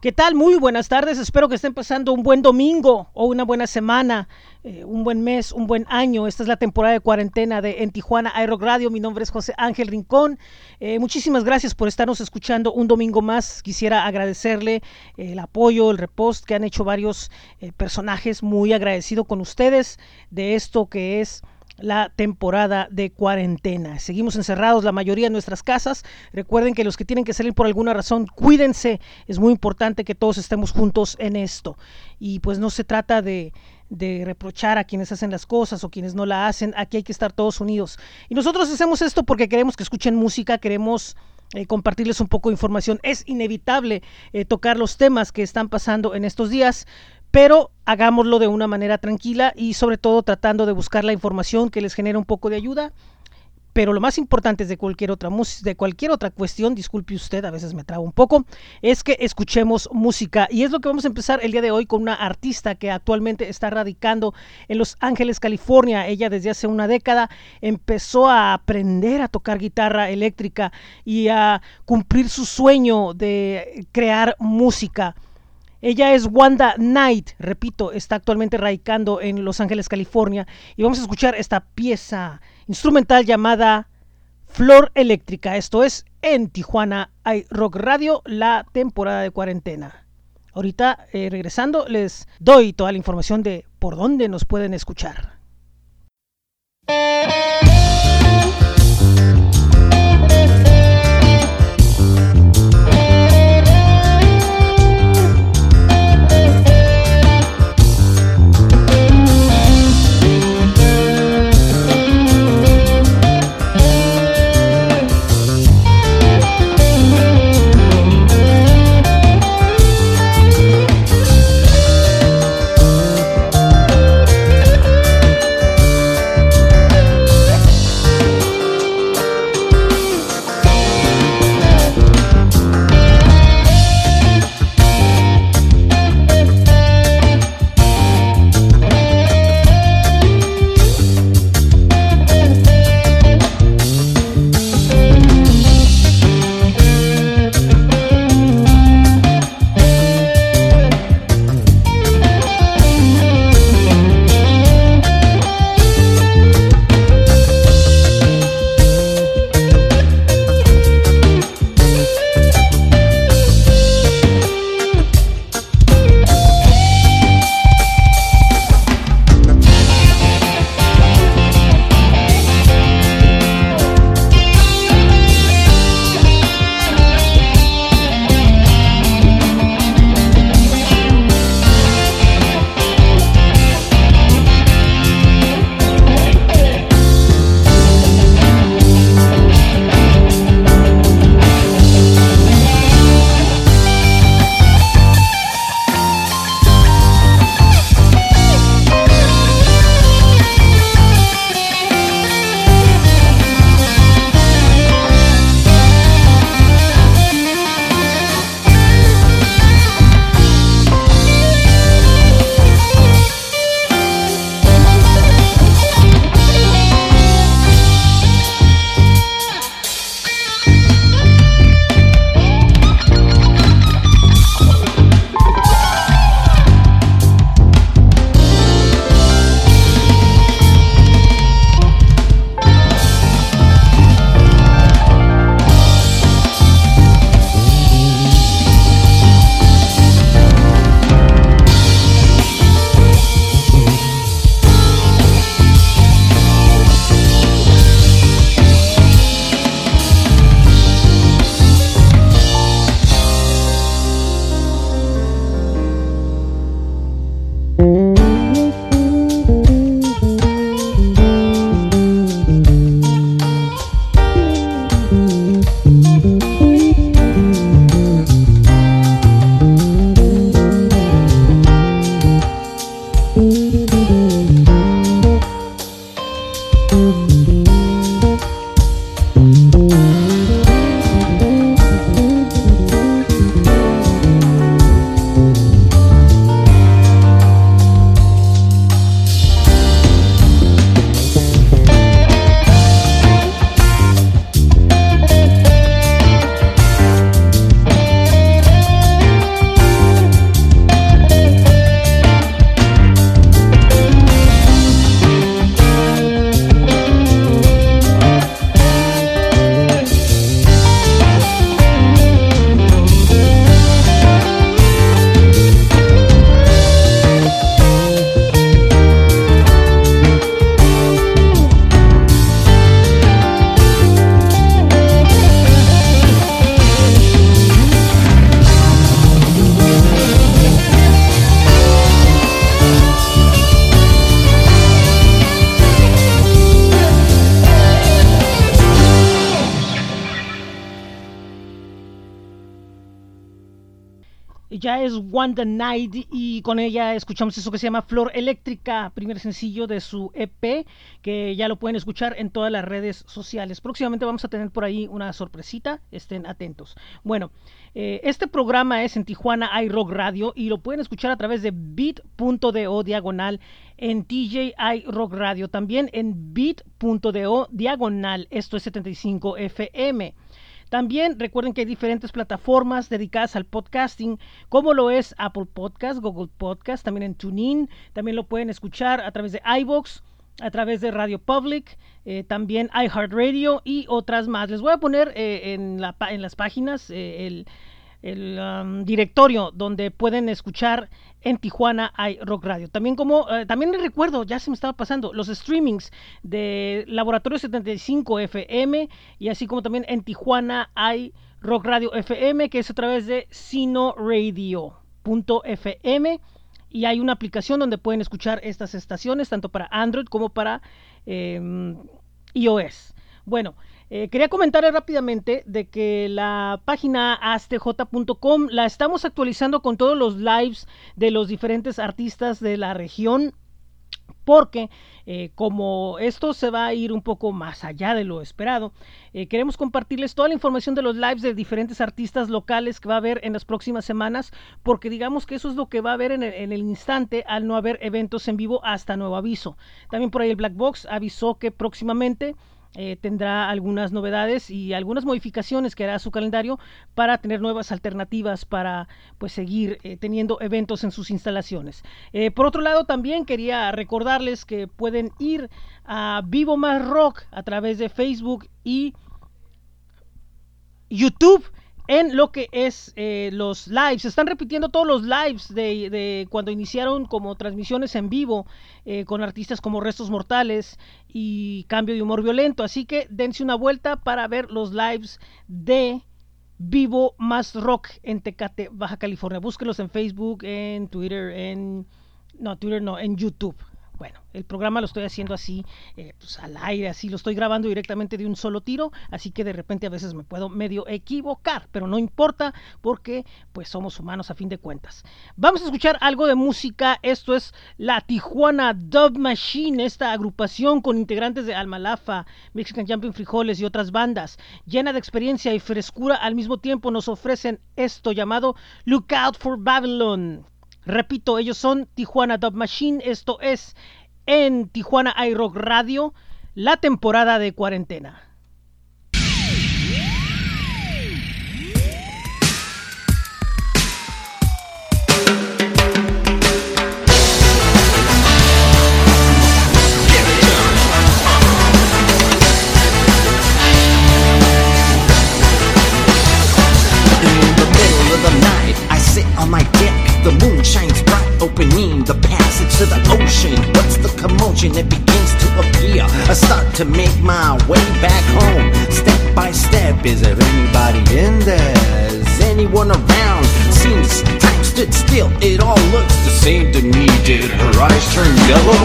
¿Qué tal? Muy buenas tardes. Espero que estén pasando un buen domingo o una buena semana, eh, un buen mes, un buen año. Esta es la temporada de cuarentena de En Tijuana iRock Radio. Mi nombre es José Ángel Rincón. Eh, muchísimas gracias por estarnos escuchando un domingo más. Quisiera agradecerle eh, el apoyo, el repost que han hecho varios personajes. Muy agradecido con ustedes de esto que es la temporada de cuarentena. Seguimos encerrados la mayoría en nuestras casas. Recuerden que los que tienen que salir por alguna razón, cuídense. Es muy importante que todos estemos juntos en esto. Y pues no se trata de, reprochar a quienes hacen las cosas o quienes no la hacen. Aquí hay que estar todos unidos. Y nosotros hacemos esto porque queremos que escuchen música, queremos... Eh, compartirles un poco de información. Es inevitable eh, tocar los temas que están pasando en estos días, pero hagámoslo de una manera tranquila y sobre todo tratando de buscar la información que les genere un poco de ayuda. Pero lo más importante es de cualquier otra de cualquier otra cuestión, disculpe usted, a veces me trabo un poco, es que escuchemos música. Y es lo que vamos a empezar el día de hoy con una artista que actualmente está radicando en Los Ángeles, California. Ella desde hace una década empezó a aprender a tocar guitarra eléctrica y a cumplir su sueño de crear música. Ella es Wanda Knight, repito, está actualmente radicando en Los Ángeles, California, y vamos a escuchar esta pieza instrumental llamada Flor Eléctrica. Esto es en Tijuana hay Rock Radio, la temporada de cuarentena. Ahorita, eh, regresando, les doy toda la información de por dónde nos pueden escuchar. Es Wanda Night y con ella escuchamos eso que se llama Flor Eléctrica, primer sencillo de su EP, que ya lo pueden escuchar en todas las redes sociales. Próximamente vamos a tener por ahí una sorpresita, estén atentos. Bueno, eh, este programa es en Tijuana iRock Radio y lo pueden escuchar a través de bit.do diagonal en TJ iRock Radio, también en bit.do diagonal, esto es 75 FM. También recuerden que hay diferentes plataformas dedicadas al podcasting, como lo es Apple Podcast, Google Podcast, también en TuneIn, también lo pueden escuchar a través de iVoox, a través de Radio Public, eh, también iHeartRadio y otras más. Les voy a poner eh, en, la, en, las páginas eh, el el um, directorio donde pueden escuchar en Tijuana hay Rock Radio. También como eh, también recuerdo, ya se me estaba pasando, los streamings de Laboratorio 75 FM y así como también en Tijuana hay Rock Radio FM que es a través de sinoradio.fm y hay una aplicación donde pueden escuchar estas estaciones tanto para Android como para em, iOS. Bueno, eh, quería comentarles rápidamente de que la página astj.com la estamos actualizando con todos los lives de los diferentes artistas de la región porque eh, como esto se va a ir un poco más allá de lo esperado, eh, queremos compartirles toda la información de los lives de diferentes artistas locales que va a haber en las próximas semanas, porque digamos que eso es lo que va a haber en el, en el instante al no haber eventos en vivo hasta nuevo aviso. También por ahí el Black Box avisó que próximamente eh, tendrá algunas novedades y algunas modificaciones que hará su calendario para tener nuevas alternativas para pues seguir eh, teniendo eventos en sus instalaciones. Eh, por otro lado, también quería recordarles que pueden ir a Vivo Más Rock a través de Facebook y YouTube en lo que es eh, los lives. Están repitiendo todos los lives de, de cuando iniciaron como transmisiones en vivo eh, con artistas como Restos Mortales y Cambio de Humor Violento. Así que dense una vuelta para ver los lives de Vivo Más Rock en Tecate, Baja California. Búsquenlos en Facebook, en Twitter, en... No, Twitter no, en YouTube. Bueno, el programa lo estoy haciendo así, eh, pues al aire, así lo estoy grabando directamente de un solo tiro, así que de repente a veces me puedo medio equivocar, pero no importa porque pues somos humanos a fin de cuentas. Vamos a escuchar algo de música, esto es la Tijuana Dub Machine, esta agrupación con integrantes de Almalafa, Mexican Jumping Frijoles y otras bandas, llena de experiencia y frescura al mismo tiempo nos ofrecen esto llamado Look Out for Babylon. Repito, ellos son Tijuana Dub Machine. Esto es en Tijuana iRock Radio, la temporada de cuarentena. The moon shines bright, opening the to the ocean. What's the commotion? It begins to appear. I start to make my way back home, step by step. Is there anybody in there? Is anyone around? Seems time stood still. It all looks the same to me. Did her eyes turn yellow?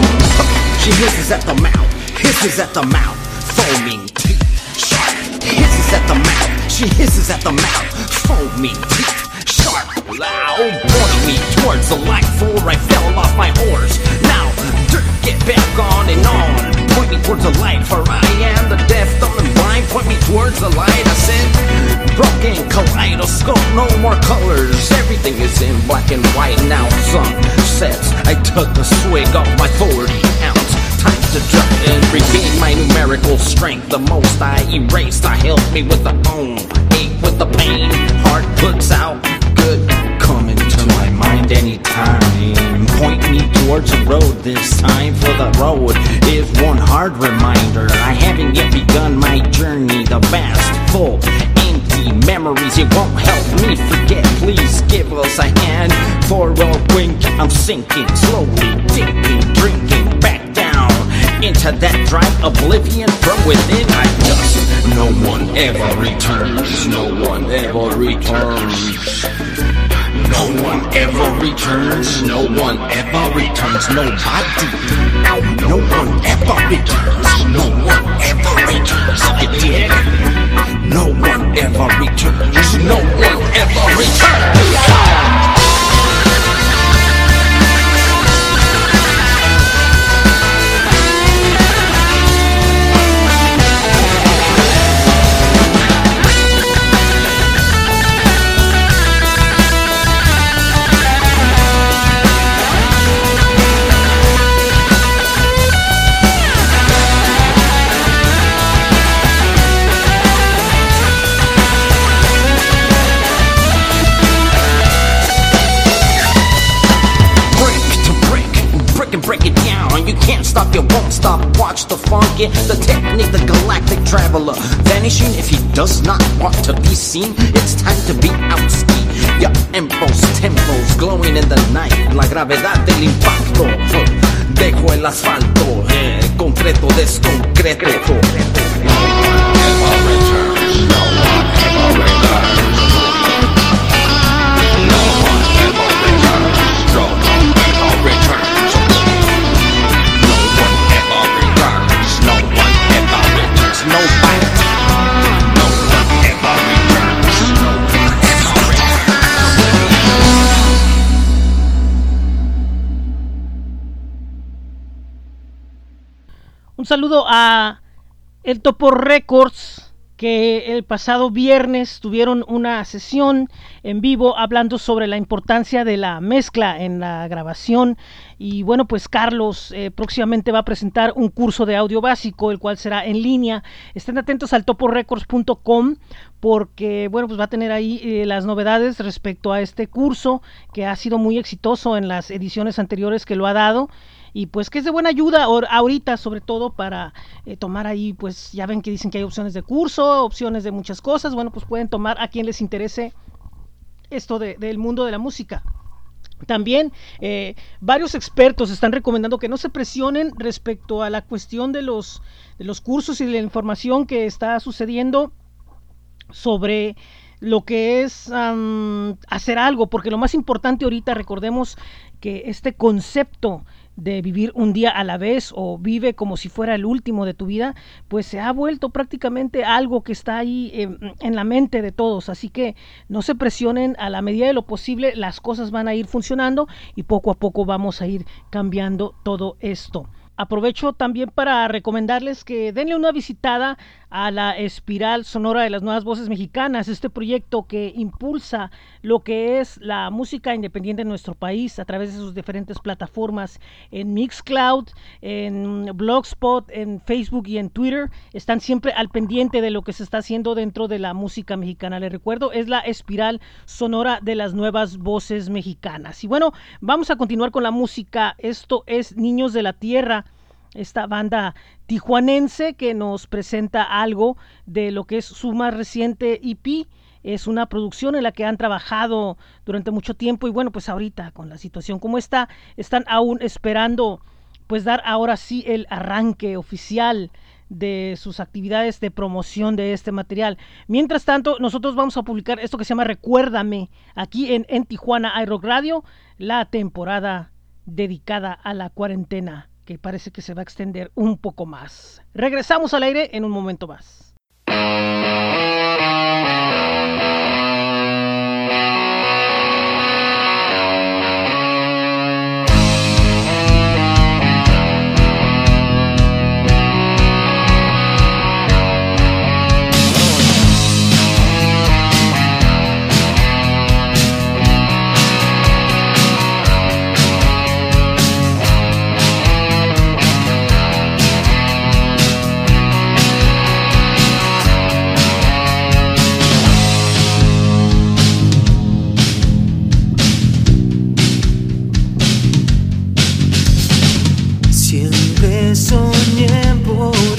She hisses at the mouth, hisses at the mouth, foaming teeth. Sharp hisses at the mouth. She hisses at the mouth, foaming teeth. Sharp, loud, point me towards the light. For I fell off my horse. Now, dirt, get back on and on. Point me towards the light, for I am the deaf, dumb, and blind. Point me towards the light. I said, broken kaleidoscope, no more colors. Everything is in black and white now. Sun sets. I took a swig of my 40 ounce time to drop and regain my numerical strength. The most I erased, I helped me with the own. Ache with the pain, heart puts out good. To my anytime. Point me towards the road this time, for the road is one hard reminder. I haven't yet begun my journey, the vast, full, empty memories. It won't help me forget. Please give us a hand for a wink. I'm sinking, slowly dipping, drinking back down into that dry oblivion from within. I just, no one ever returns. No one ever returns. No one ever returns. No one ever returns. Nobody. No one ever returns. No one ever returns. You dig? No one ever returns. No one ever returns. The technique, the galactic traveler. Vanishing if he does not want to be seen. It's time to be out ski. Your empos, tempos, glowing in the night. La gravedad del impacto. Dejo el asfalto, eh, concreto, desconcreto. Un saludo a el Topo Records que el pasado viernes tuvieron una sesión en vivo hablando sobre la importancia de la mezcla en la grabación. Y bueno pues Carlos eh, próximamente va a presentar un curso de audio básico el cual será en línea. Estén atentos al toporecords.com porque bueno pues va a tener ahí eh, las novedades respecto a este curso que ha sido muy exitoso en las ediciones anteriores que lo ha dado y pues que es de buena ayuda ahorita sobre todo para eh, tomar ahí pues ya ven que dicen que hay opciones de curso opciones de muchas cosas bueno pues pueden tomar a quien les interese esto de, del mundo de la música. También eh, varios expertos están recomendando que no se presionen respecto a la cuestión de los, de los cursos y de la información que está sucediendo sobre lo que es hacer algo, porque lo más importante ahorita, recordemos que este concepto de vivir un día a la vez o vive como si fuera el último de tu vida, pues se ha vuelto prácticamente algo que está ahí en, en, la mente de todos. Así que no se presionen, a la medida de lo posible las cosas van a ir funcionando y poco a poco vamos a ir cambiando todo esto. Aprovecho también para recomendarles que denle una visitada a la Espiral Sonora de las Nuevas Voces Mexicanas, este proyecto que impulsa lo que es la música independiente en nuestro país a través de sus diferentes plataformas en Mixcloud, en Blogspot, en Facebook y en Twitter. Están siempre al pendiente de lo que se está haciendo dentro de la música mexicana. Les recuerdo, es la Espiral Sonora de las Nuevas Voces Mexicanas. Y bueno, vamos a continuar con la música. Esto es Niños de la Tierra esta banda tijuanense que nos presenta algo de lo que es su más reciente EP. Es una producción en la que han trabajado durante mucho tiempo y bueno, pues ahorita con la situación como está, están aún esperando pues dar ahora sí el arranque oficial de sus actividades de promoción de este material. Mientras tanto, nosotros vamos a publicar esto que se llama Recuérdame aquí en, en Tijuana iRock Radio, la temporada dedicada a la cuarentena que parece que se va a extender un poco más. Regresamos al aire en un momento más. soñé por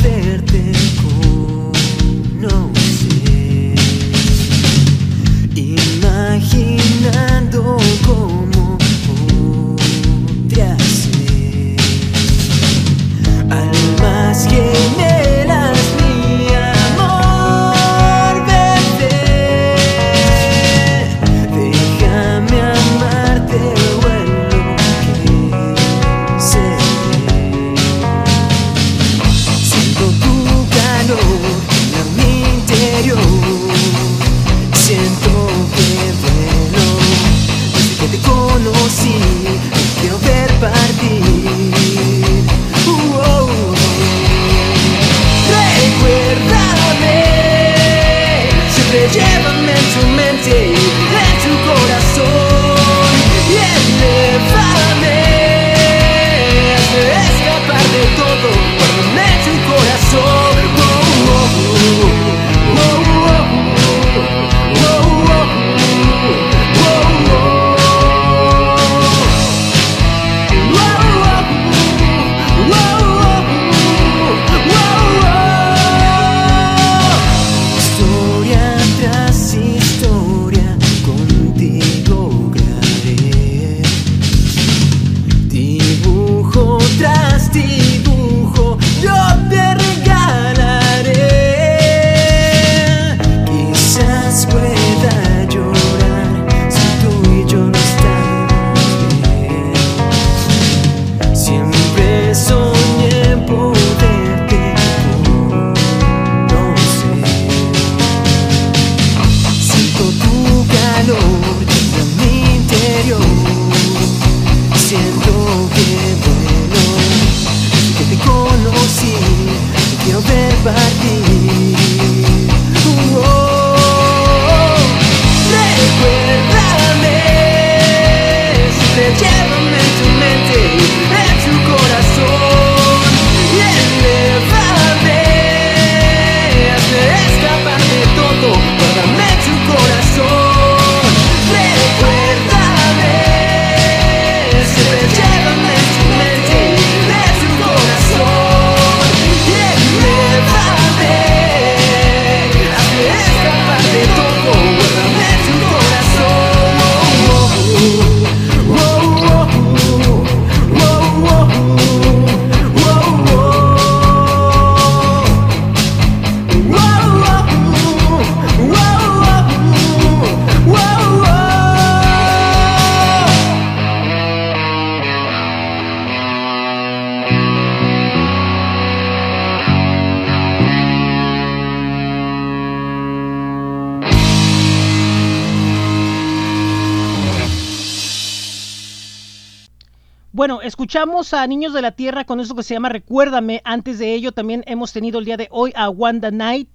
Bueno, escuchamos a Niños de la Tierra con eso que se llama Recuérdame. Antes de ello también hemos tenido el día de hoy a Wanda Night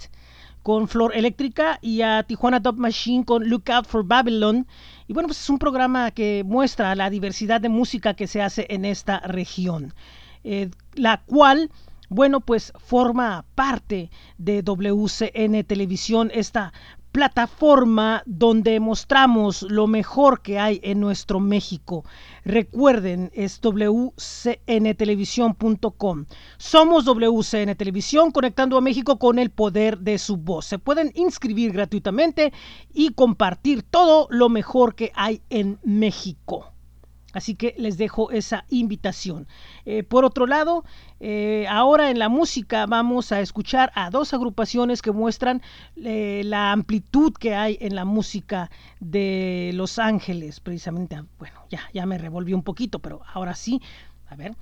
con Flor Eléctrica y a Tijuana Dub Machine con Look Out for Babylon. Y bueno, pues es un programa que muestra la diversidad de música que se hace en esta región, eh, la cual, bueno, pues forma parte de WCN Televisión, esta plataforma donde mostramos lo mejor que hay en nuestro México. Recuerden, es wcntelevisión.com. Somos WCN Televisión conectando a México con el poder de su voz. Se pueden inscribir gratuitamente y compartir todo lo mejor que hay en México. Así que les dejo esa invitación. Eh, por otro lado, eh, ahora en la música vamos a escuchar a dos agrupaciones que muestran eh, la amplitud que hay en la música de Los Ángeles. Precisamente, bueno, ya, ya me revolví un poquito, pero ahora sí, a ver,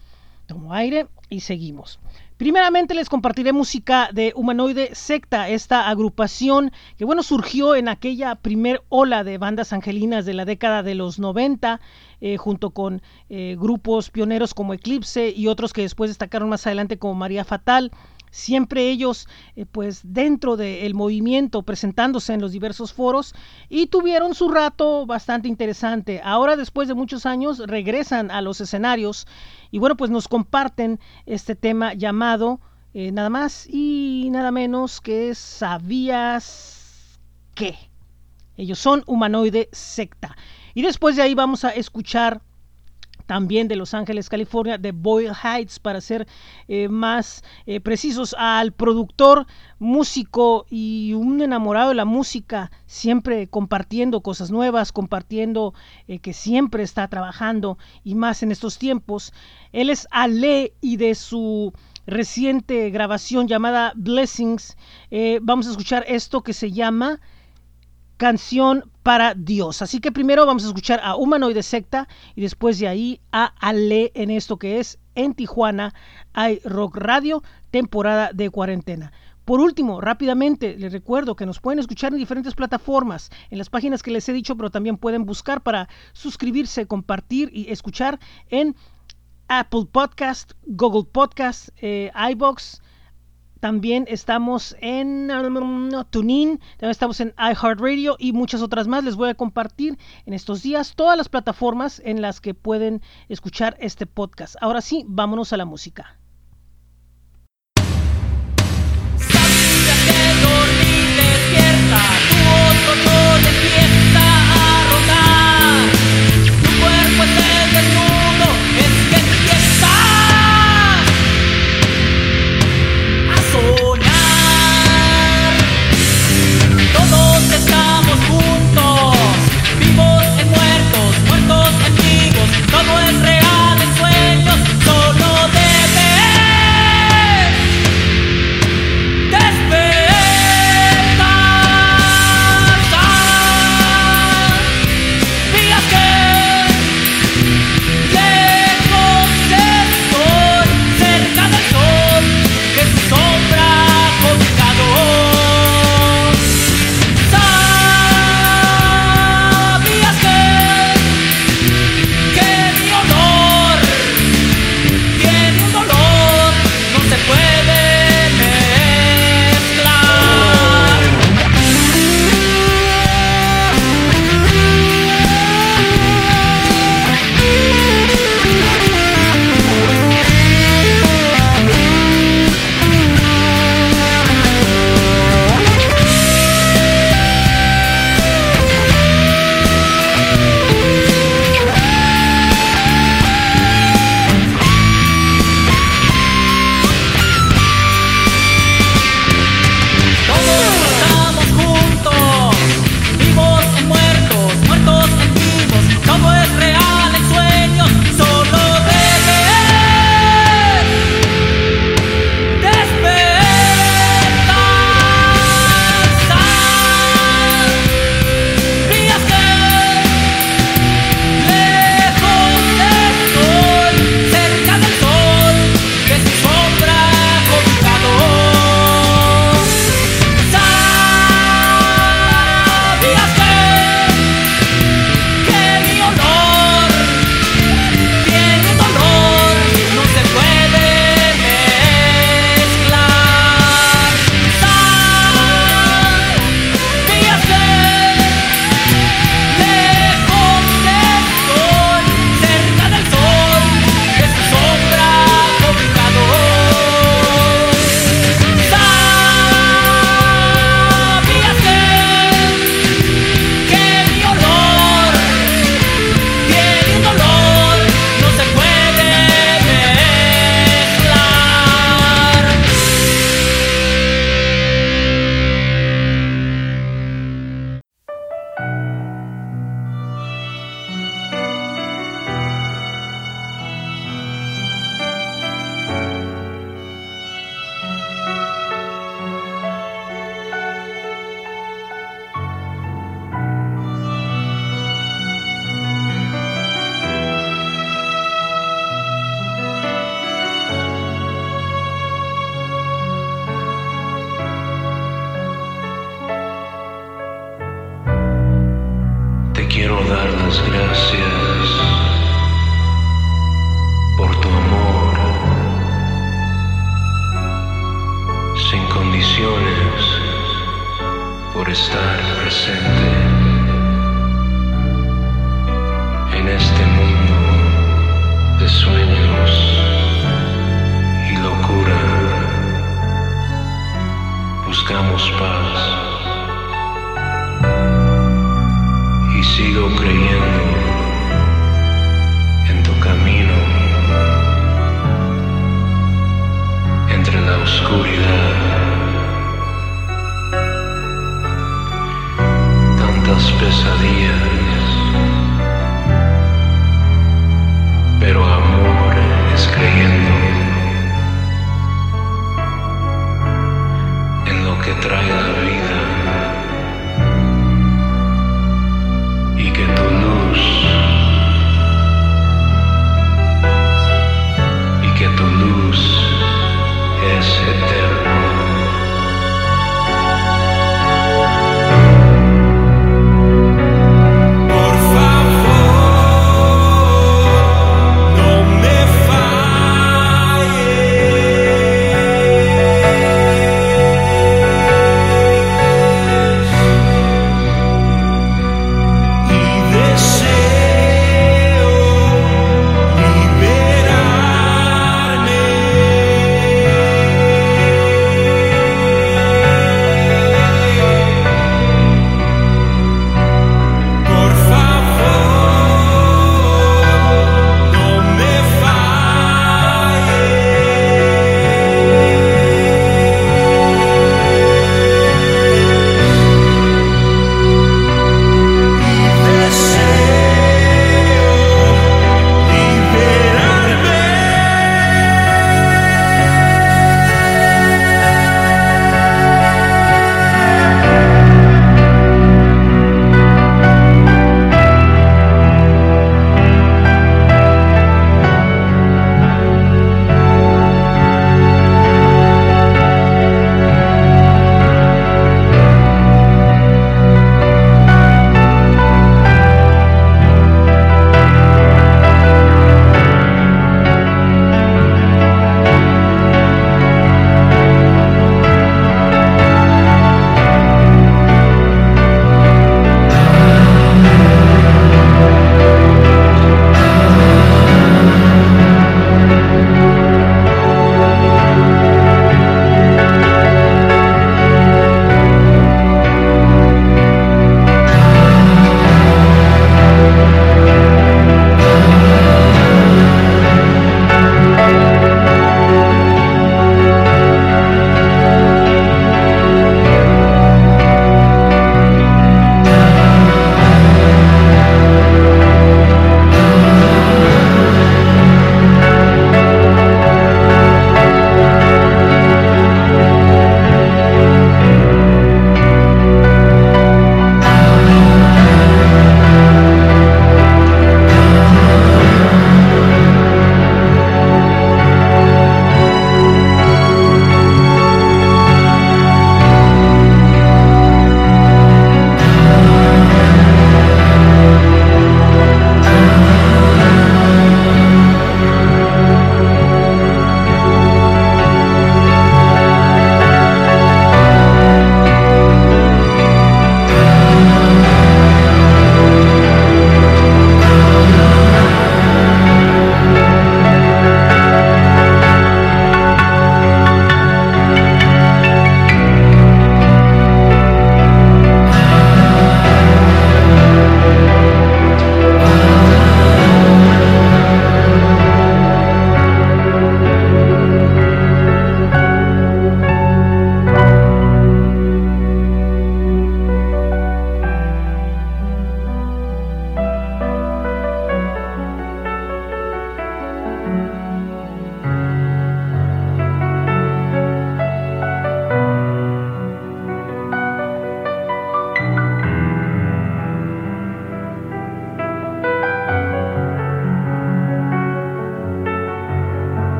tomo aire y seguimos. Primeramente les compartiré música de Humanoide Secta, esta agrupación que bueno surgió en aquella primer ola de bandas angelinas de la década de los 90, eh, junto con eh, grupos pioneros como Eclipse y otros que después destacaron más adelante como María Fatal siempre ellos eh, pues dentro del movimiento presentándose en los diversos foros y tuvieron su rato bastante interesante. Ahora después de muchos años regresan a los escenarios y bueno pues nos comparten este tema llamado eh, nada más y nada menos que ¿Sabías qué? Ellos son humanoide secta. Y después de ahí vamos a escuchar también de Los Ángeles, California, de Boyle Heights, para ser eh, más eh, precisos, al productor, músico y un enamorado de la música, siempre compartiendo cosas nuevas, compartiendo eh, que siempre está trabajando y más en estos tiempos. Él es Ale y de su reciente grabación llamada Blessings, vamos a escuchar esto que se llama canción para Dios. Así que primero vamos a escuchar a Humanoide Secta y después de ahí a Ale en esto que es en Tijuana hay Rock Radio, temporada de cuarentena. Por último, rápidamente les recuerdo que nos pueden escuchar en diferentes plataformas, en las páginas que les he dicho, pero también pueden buscar para suscribirse, compartir y escuchar en Apple Podcast, Google Podcast, eh, iBox, también estamos en um, TuneIn, también estamos en iHeartRadio y muchas otras más. Les voy a compartir en estos días todas las plataformas en las que pueden escuchar este podcast. Ahora sí, vámonos a la música. Todos este mundo de sueños y locura. Buscamos paz y sigo creyendo en tu camino entre la oscuridad. Tantas pesadillas,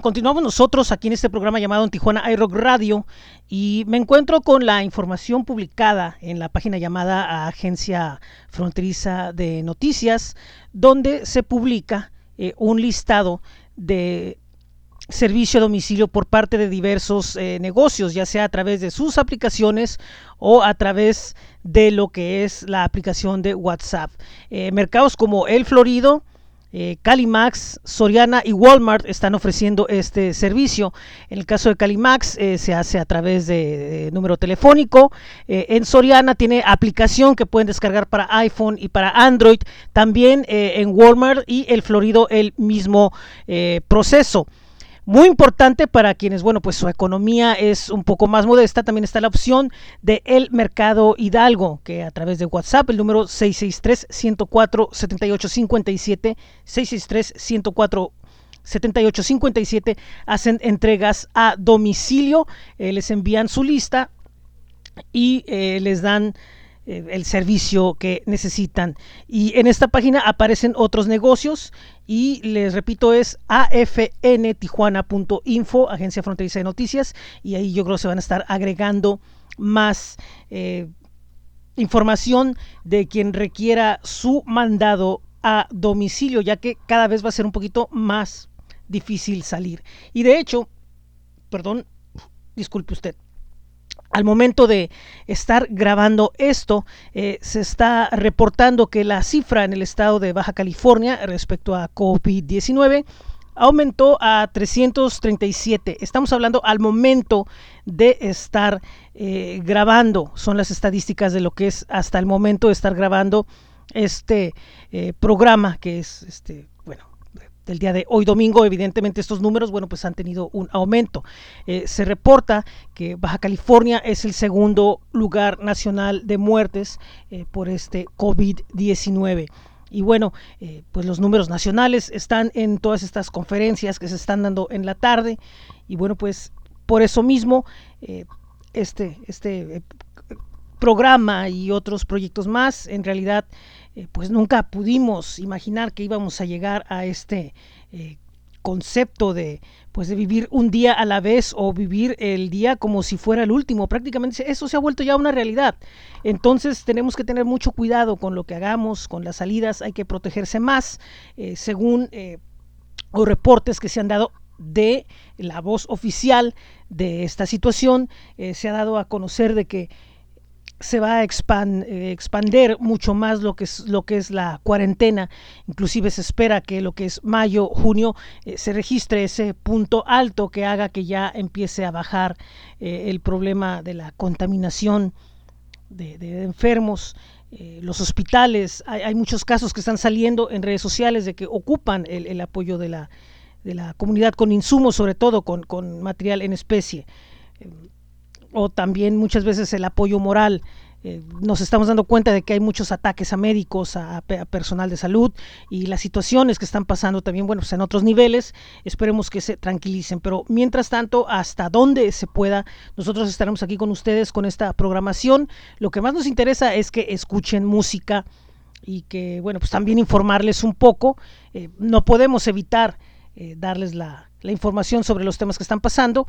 Continuamos nosotros aquí en este programa llamado en Tijuana iRock Radio y me encuentro con la información publicada en la página llamada Agencia Fronteriza de Noticias, donde se publica eh, un listado de servicio a domicilio por parte de diversos eh, negocios, ya sea a través de sus aplicaciones o a través de lo que es la aplicación de WhatsApp. Eh, mercados como El Florido, eh, Calimax, Soriana y Walmart están ofreciendo este servicio. En el caso de Calimax eh, se hace a través de, número telefónico. Eh, en Soriana tiene aplicación que pueden descargar para iPhone y para Android. También en Walmart y el Florido el mismo proceso. Muy importante para quienes, bueno, pues su economía es un poco más modesta, también está la opción de El Mercado Hidalgo, que a través de WhatsApp, el número 663-104-7857, 663-104 7857 hacen entregas a domicilio, eh, les envían su lista y eh, les dan eh, el servicio que necesitan. Y en esta página aparecen otros negocios y les repito es afntijuana.info, Agencia Fronteriza de Noticias, y ahí yo creo que se van a estar agregando más eh, información de quien requiera su mandado a domicilio, ya que cada vez va a ser un poquito más difícil salir. Y de hecho, perdón, disculpe usted, al momento de estar grabando esto, eh, se está reportando que la cifra en el estado de Baja California respecto a COVID-19 aumentó a 337. Estamos hablando al momento de estar eh, grabando. Son las estadísticas de lo que es hasta el momento de estar grabando este eh, programa que es este del día de hoy domingo, evidentemente estos números, bueno, pues han tenido un aumento. Eh, se reporta que Baja California es el segundo lugar nacional de muertes eh, por este COVID-19. Y bueno, eh, pues los números nacionales están en todas estas conferencias que se están dando en la tarde. Y bueno, pues por eso mismo, este, este programa y otros proyectos más, en realidad, eh, pues nunca pudimos imaginar que íbamos a llegar a este eh, concepto de pues de vivir un día a la vez o vivir el día como si fuera el último. Prácticamente eso se ha vuelto ya una realidad. Entonces tenemos que tener mucho cuidado con lo que hagamos con las salidas hay que protegerse más eh, según o reportes que se han dado de la voz oficial de esta situación se ha dado a conocer de que se va a expand, eh, expander mucho más lo que es lo que es la cuarentena. Inclusive se espera que lo que es mayo junio eh, se registre ese punto alto que haga que ya empiece a bajar eh, el problema de la contaminación de, enfermos los hospitales. Hay, hay, muchos casos que están saliendo en redes sociales de que ocupan el, el apoyo de la de la comunidad con insumos sobre todo con, con material en especie o también muchas veces el apoyo moral. Eh, nos estamos dando cuenta de que hay muchos ataques a médicos, a, personal de salud y las situaciones que están pasando también, bueno, pues en otros niveles, esperemos que se tranquilicen. Pero mientras tanto, hasta donde se pueda, nosotros estaremos aquí con ustedes con esta programación. Lo que más nos interesa es que escuchen música y que, bueno, pues también informarles un poco. Eh, no podemos evitar eh, darles la información sobre los temas que están pasando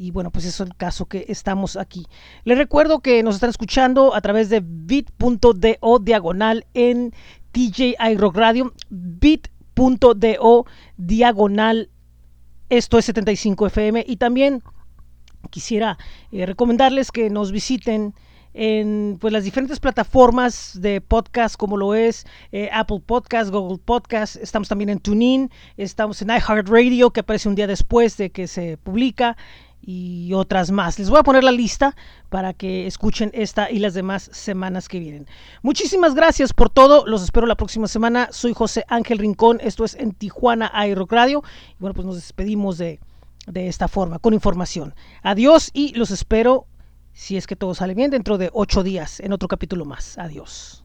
y bueno, pues eso es el caso que estamos aquí. Les recuerdo que nos están escuchando a través de bit.do diagonal en TJ iRock Radio, bit.do diagonal, esto es 75 FM y también quisiera eh, recomendarles que nos visiten en pues, las diferentes plataformas de podcast como lo es eh, Apple Podcast, Google Podcast, estamos también en TuneIn, estamos en iHeartRadio que aparece un día después de que se publica y otras más. Les voy a poner la lista para que escuchen esta y las demás semanas que vienen. Muchísimas gracias por todo. Los espero la próxima semana. Soy José Ángel Rincón. Esto es en Tijuana iRock Radio. Y bueno, pues nos despedimos de, de esta forma, con información. Adiós y los espero, si es que todo sale bien, dentro de ocho días en otro capítulo más. Adiós.